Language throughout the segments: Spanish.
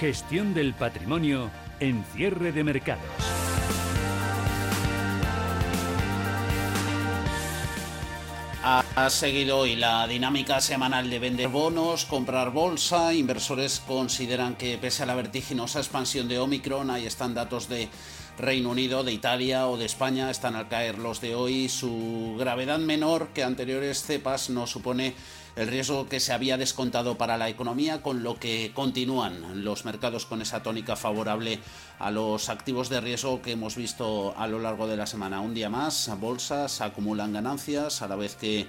Gestión del patrimonio en cierre de mercados. Ha seguido hoy la dinámica semanal de vender bonos, comprar bolsa. Inversores consideran que pese a la vertiginosa expansión de Omicron, ahí están datos de Reino Unido, de Italia o de España están al caer los de hoy. Su gravedad menor que anteriores cepas no supone el riesgo que se había descontado para la economía, con lo que continúan los mercados con esa tónica favorable a los activos de riesgo que hemos visto a lo largo de la semana. Un día más, bolsas acumulan ganancias a la vez que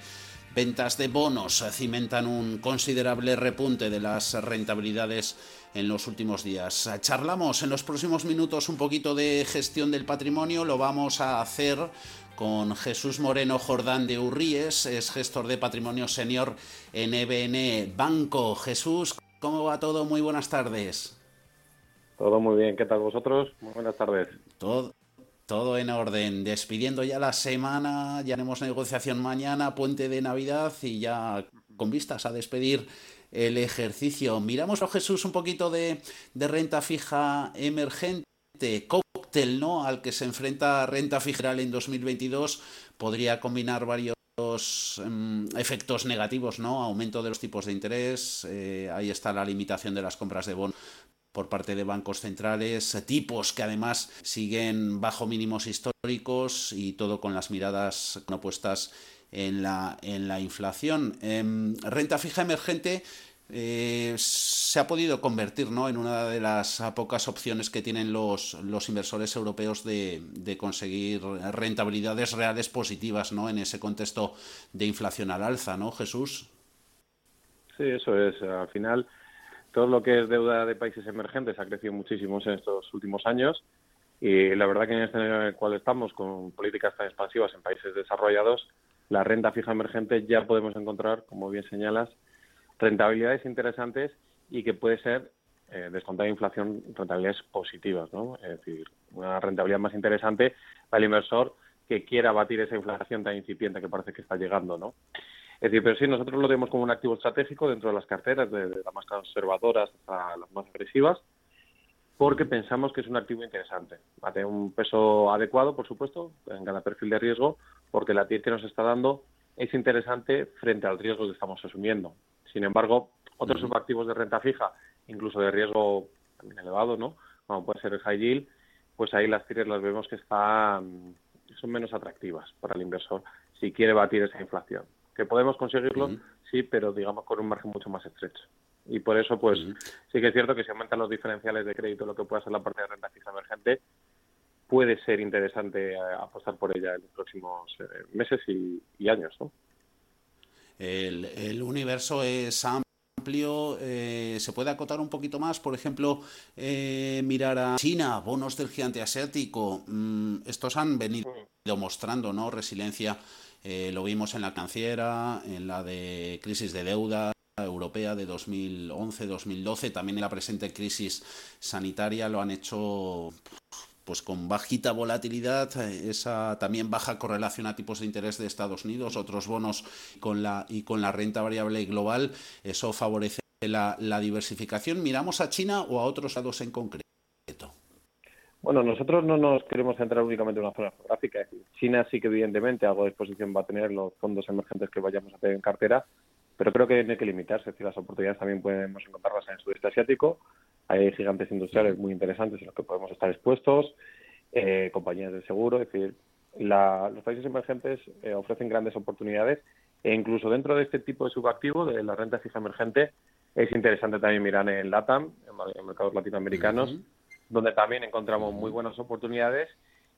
ventas de bonos cimentan un considerable repunte de las rentabilidades en los últimos días. Charlamos en los próximos minutos un poquito de gestión del patrimonio, lo vamos a hacer con Jesús Moreno Jordán de Urríes, es gestor de patrimonio senior en EBN Banco. Jesús, ¿cómo va todo? Muy buenas tardes. Todo muy bien, ¿qué tal vosotros? Muy buenas tardes. Todo, todo en orden, despidiendo ya la semana, ya tenemos negociación mañana, puente de Navidad y ya con vistas a despedir el ejercicio. Miramos a Jesús un poquito de, renta fija emergente, cóctel, ¿no? Al que se enfrenta renta fija en 2022, podría combinar varios em, efectos negativos, ¿no? Aumento de los tipos de interés, eh, ahí está la limitación de las compras de bonos por parte de bancos centrales, tipos que además siguen bajo mínimos históricos y todo con las miradas no puestas en la, en la inflación. Em, renta fija emergente eh, se ha podido convertir ¿no? en una de las pocas opciones que tienen los, los inversores europeos de, de, conseguir rentabilidades reales positivas ¿no? en ese contexto de inflación al alza, ¿no, Jesús? Sí, eso es. Al final, todo lo que es deuda de países emergentes ha crecido muchísimo en estos últimos años y la verdad que en este en el cual estamos, con políticas tan expansivas en países desarrollados, la renta fija emergente ya podemos encontrar, como bien señalas, rentabilidades interesantes y que puede ser, eh, descontada inflación, rentabilidades positivas, ¿no? Es decir, una rentabilidad más interesante para el inversor que quiera batir esa inflación tan incipiente que parece que está llegando, ¿no? Es decir, pero sí, nosotros lo vemos como un activo estratégico dentro de las carteras, de, las más conservadoras hasta las más agresivas, porque pensamos que es un activo interesante. Va a tener un peso adecuado, por supuesto, en cada perfil de riesgo, porque la TIR que nos está dando es interesante frente al riesgo que estamos asumiendo. Sin embargo, otros subactivos de renta fija, incluso de riesgo también elevado, ¿no? Como puede ser el high yield, pues ahí las TIRs las vemos que están son menos atractivas para el inversor si quiere batir esa inflación. Que podemos conseguirlo, sí, pero digamos con un margen mucho más estrecho. Y por eso, pues, sí que es cierto que si aumentan los diferenciales de crédito, lo que pueda ser la parte de renta fija emergente, puede ser interesante eh, apostar por ella en los próximos eh, meses y, años, ¿no? El, universo es amplio, eh, se puede acotar un poquito más, por ejemplo, mirar a China, bonos del gigante asiático, mm, estos han venido mostrando ¿no? resiliencia, lo vimos en la canciera, en la de crisis de deuda europea de 2011-2012, también en la presente crisis sanitaria lo han hecho pues con bajita volatilidad, eh, esa también baja correlación a tipos de interés de Estados Unidos, otros bonos con la, y con la renta variable global, eso favorece la, diversificación. ¿Miramos a China o a otros lados en concreto? Bueno, nosotros no nos queremos centrar únicamente en una zona geográfica. China sí que evidentemente algo de exposición va a tener los fondos emergentes que vayamos a tener en cartera, pero creo que hay que limitarse. Es decir, las oportunidades también podemos encontrarlas en el sudeste asiático, hay gigantes industriales muy interesantes en los que podemos estar expuestos, eh, compañías de seguro, es decir, los países emergentes eh, ofrecen grandes oportunidades e incluso dentro de este tipo de subactivo, de la renta fija emergente, es interesante también mirar en LATAM, en, mercados latinoamericanos, donde también encontramos muy buenas oportunidades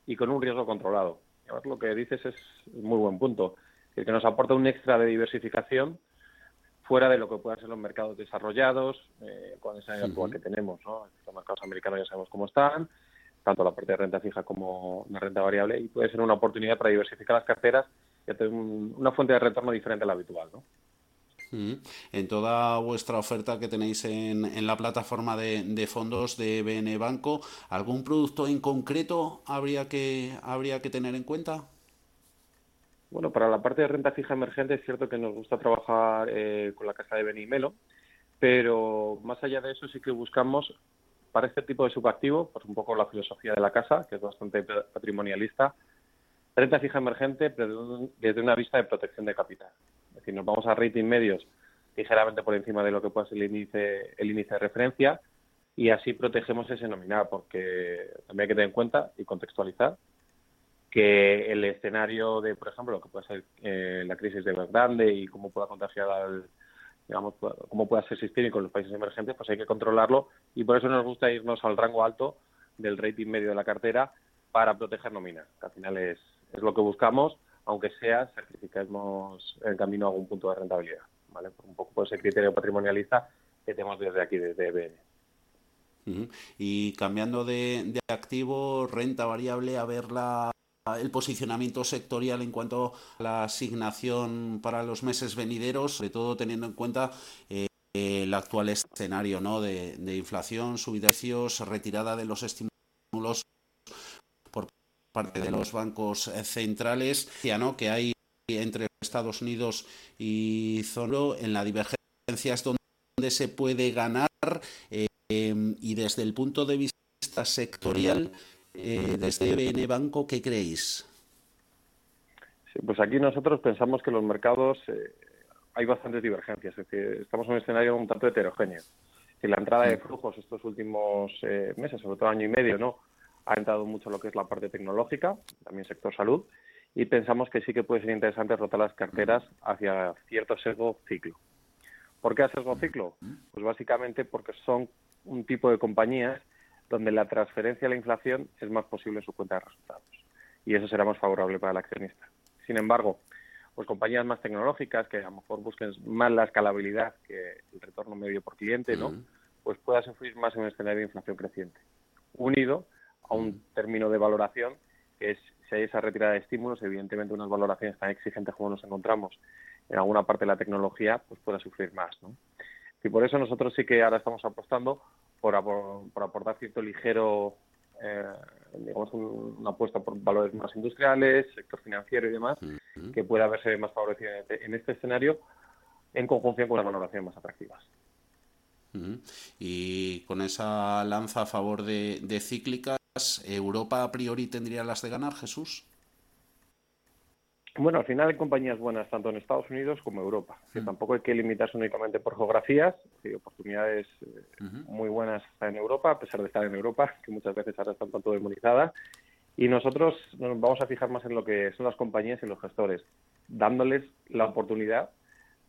y con un riesgo controlado. lo que dices es muy buen punto. que nos aporta un extra de diversificación fuera de lo que puedan ser los mercados desarrollados, eh, con esa actual que tenemos. ¿no? Los mercados americanos ya sabemos cómo están, tanto la parte de renta fija como la renta variable, y puede ser una oportunidad para diversificar las carteras y tener una fuente de retorno diferente a la habitual. ¿no? En toda vuestra oferta que tenéis en, la plataforma de, fondos de BN Banco, ¿algún producto en concreto habría que, habría que tener en cuenta? Bueno, para la parte de renta fija emergente es cierto que nos gusta trabajar eh, con la casa de Benimelo, pero más allá de eso sí que buscamos para este tipo de subactivo, pues un poco la filosofía de la casa, que es bastante patrimonialista, renta fija emergente desde una vista de protección de capital. Es decir, nos vamos a rating medios ligeramente por encima de lo que pueda ser el índice, el índice de referencia y así protegemos ese nominal, porque también hay que tener en cuenta y contextualizar que el escenario de, por ejemplo, lo que puede ser eh, la crisis de grande y cómo pueda contagiar al, digamos, cómo pueda ser sistémico en los países emergentes, pues hay que controlarlo y por eso nos gusta irnos al rango alto del rating medio de la cartera para proteger nóminas, que al final es, es lo que buscamos, aunque sea sacrifiquemos el camino a algún punto de rentabilidad, ¿vale? Un poco por ese criterio patrimonialista que tenemos desde aquí, desde BN. Y cambiando de, de, activo, renta variable, a ver la, el posicionamiento sectorial en cuanto a la asignación para los meses venideros, sobre todo teniendo en cuenta eh, el actual escenario ¿no? de, inflación, subida de precios, retirada de los estímulos por parte de los bancos centrales, ¿no? que hay entre Estados Unidos y Zoro en la divergencia es donde se puede ganar eh, y desde el punto de vista sectorial eh, desde BN Banco, ¿qué creéis? Sí, pues aquí nosotros pensamos que los mercados eh, hay bastantes divergencias, es decir, estamos en un escenario un tanto heterogéneo. Si la entrada de flujos estos últimos eh, meses, sobre todo año y medio, no ha entrado mucho lo que es la parte tecnológica, también sector salud, y pensamos que sí que puede ser interesante rotar las carteras hacia cierto sesgo ciclo. ¿Por qué a sesgo ciclo? Pues básicamente porque son un tipo de compañías donde la transferencia a la inflación es más posible en su cuenta de resultados. Y eso será más favorable para el accionista. Sin embargo, pues compañías más tecnológicas que a lo mejor busquen más la escalabilidad que el retorno medio por cliente, ¿no? Pues pueda sufrir más en un escenario de inflación creciente. Unido a un término de valoración que es si hay esa retirada de estímulos, evidentemente unas valoraciones tan exigentes como nos encontramos en alguna parte de la tecnología, pues pueda sufrir más, ¿no? Y por eso nosotros sí que ahora estamos apostando por, aportar cierto ligero, eh, digamos, una apuesta por valores más industriales, sector financiero y demás, que pueda verse más favorecido en este, escenario en conjunción con las valoraciones más atractivas. Y con esa lanza a favor de, de cíclicas, ¿Europa a priori tendría las de ganar, Jesús? Bueno, al final hay compañías buenas tanto en Estados Unidos como Europa. Mm. tampoco hay que limitarse únicamente por geografías. Hay oportunidades eh, muy buenas en Europa, a pesar de estar en Europa, que muchas veces ahora están tanto demonizadas. Y nosotros nos vamos a fijar más en lo que son las compañías y los gestores, dándoles la oportunidad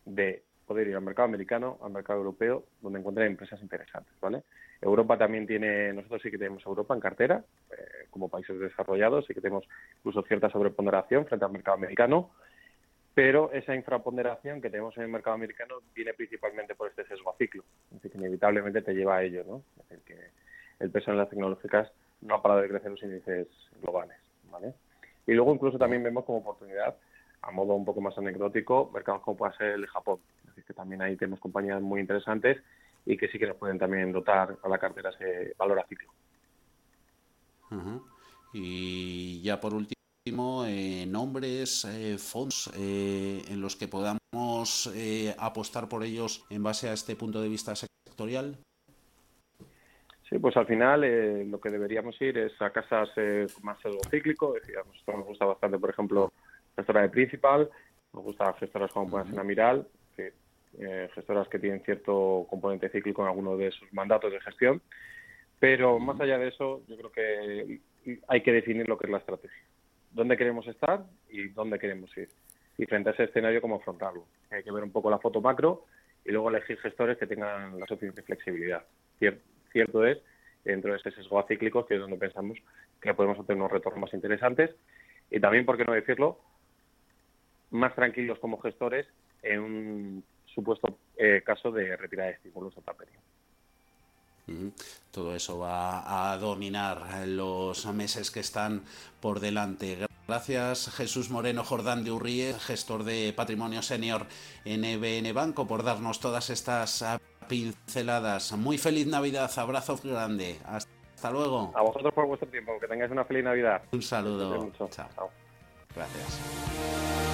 de poder ir al mercado americano, al mercado europeo, donde encuentren empresas interesantes, ¿vale? Europa también tiene, nosotros sí que tenemos Europa en cartera, eh, como países desarrollados, sí que tenemos incluso cierta sobreponderación frente al mercado americano, pero esa infraponderación que tenemos en el mercado americano viene principalmente por este sesgo a ciclo, decir, que inevitablemente te lleva a ello, ¿no? Es decir, que el peso en las tecnológicas no ha parado de crecer los índices globales, ¿vale? Y luego incluso también vemos como oportunidad, a modo un poco más anecdótico, mercados como puede ser el de Japón, que también ahí tenemos compañías muy interesantes y que sí que nos pueden también dotar a la cartera ese valor a ciclo. Y ya por último, eh, nombres, eh, fondos eh, en los que podamos apostar por ellos en base a este punto de vista sectorial. Sí, pues al final lo que deberíamos ir es a casas más algo cíclico. Decíamos, esto nos gusta bastante, por ejemplo, gestora de Principal, nos gusta gestoras como pueden ser Amiral, que eh, gestoras que tienen cierto componente cíclico en alguno de sus mandatos de gestión. Pero más allá de eso, yo creo que hay que definir lo que es la estrategia. ¿Dónde queremos estar y dónde queremos ir? Y frente a ese escenario, cómo afrontarlo. Hay que ver un poco la foto macro y luego elegir gestores que tengan la suficiente flexibilidad. Cierto es, dentro de ese sesgo cíclico, que es donde pensamos que podemos obtener unos retornos más interesantes. Y también, por qué no decirlo, más tranquilos como gestores en un supuesto eh, caso de retirada de estímulos a taperio. Todo eso va a dominar los meses que están por delante. Gracias Jesús Moreno Jordán de Urrie, gestor de patrimonio senior en EBN Banco, por darnos todas estas pinceladas. Muy feliz Navidad, abrazo grande. Hasta luego. A vosotros por vuestro tiempo, que tengáis una feliz Navidad. Un saludo. Chao. Chao. Gracias.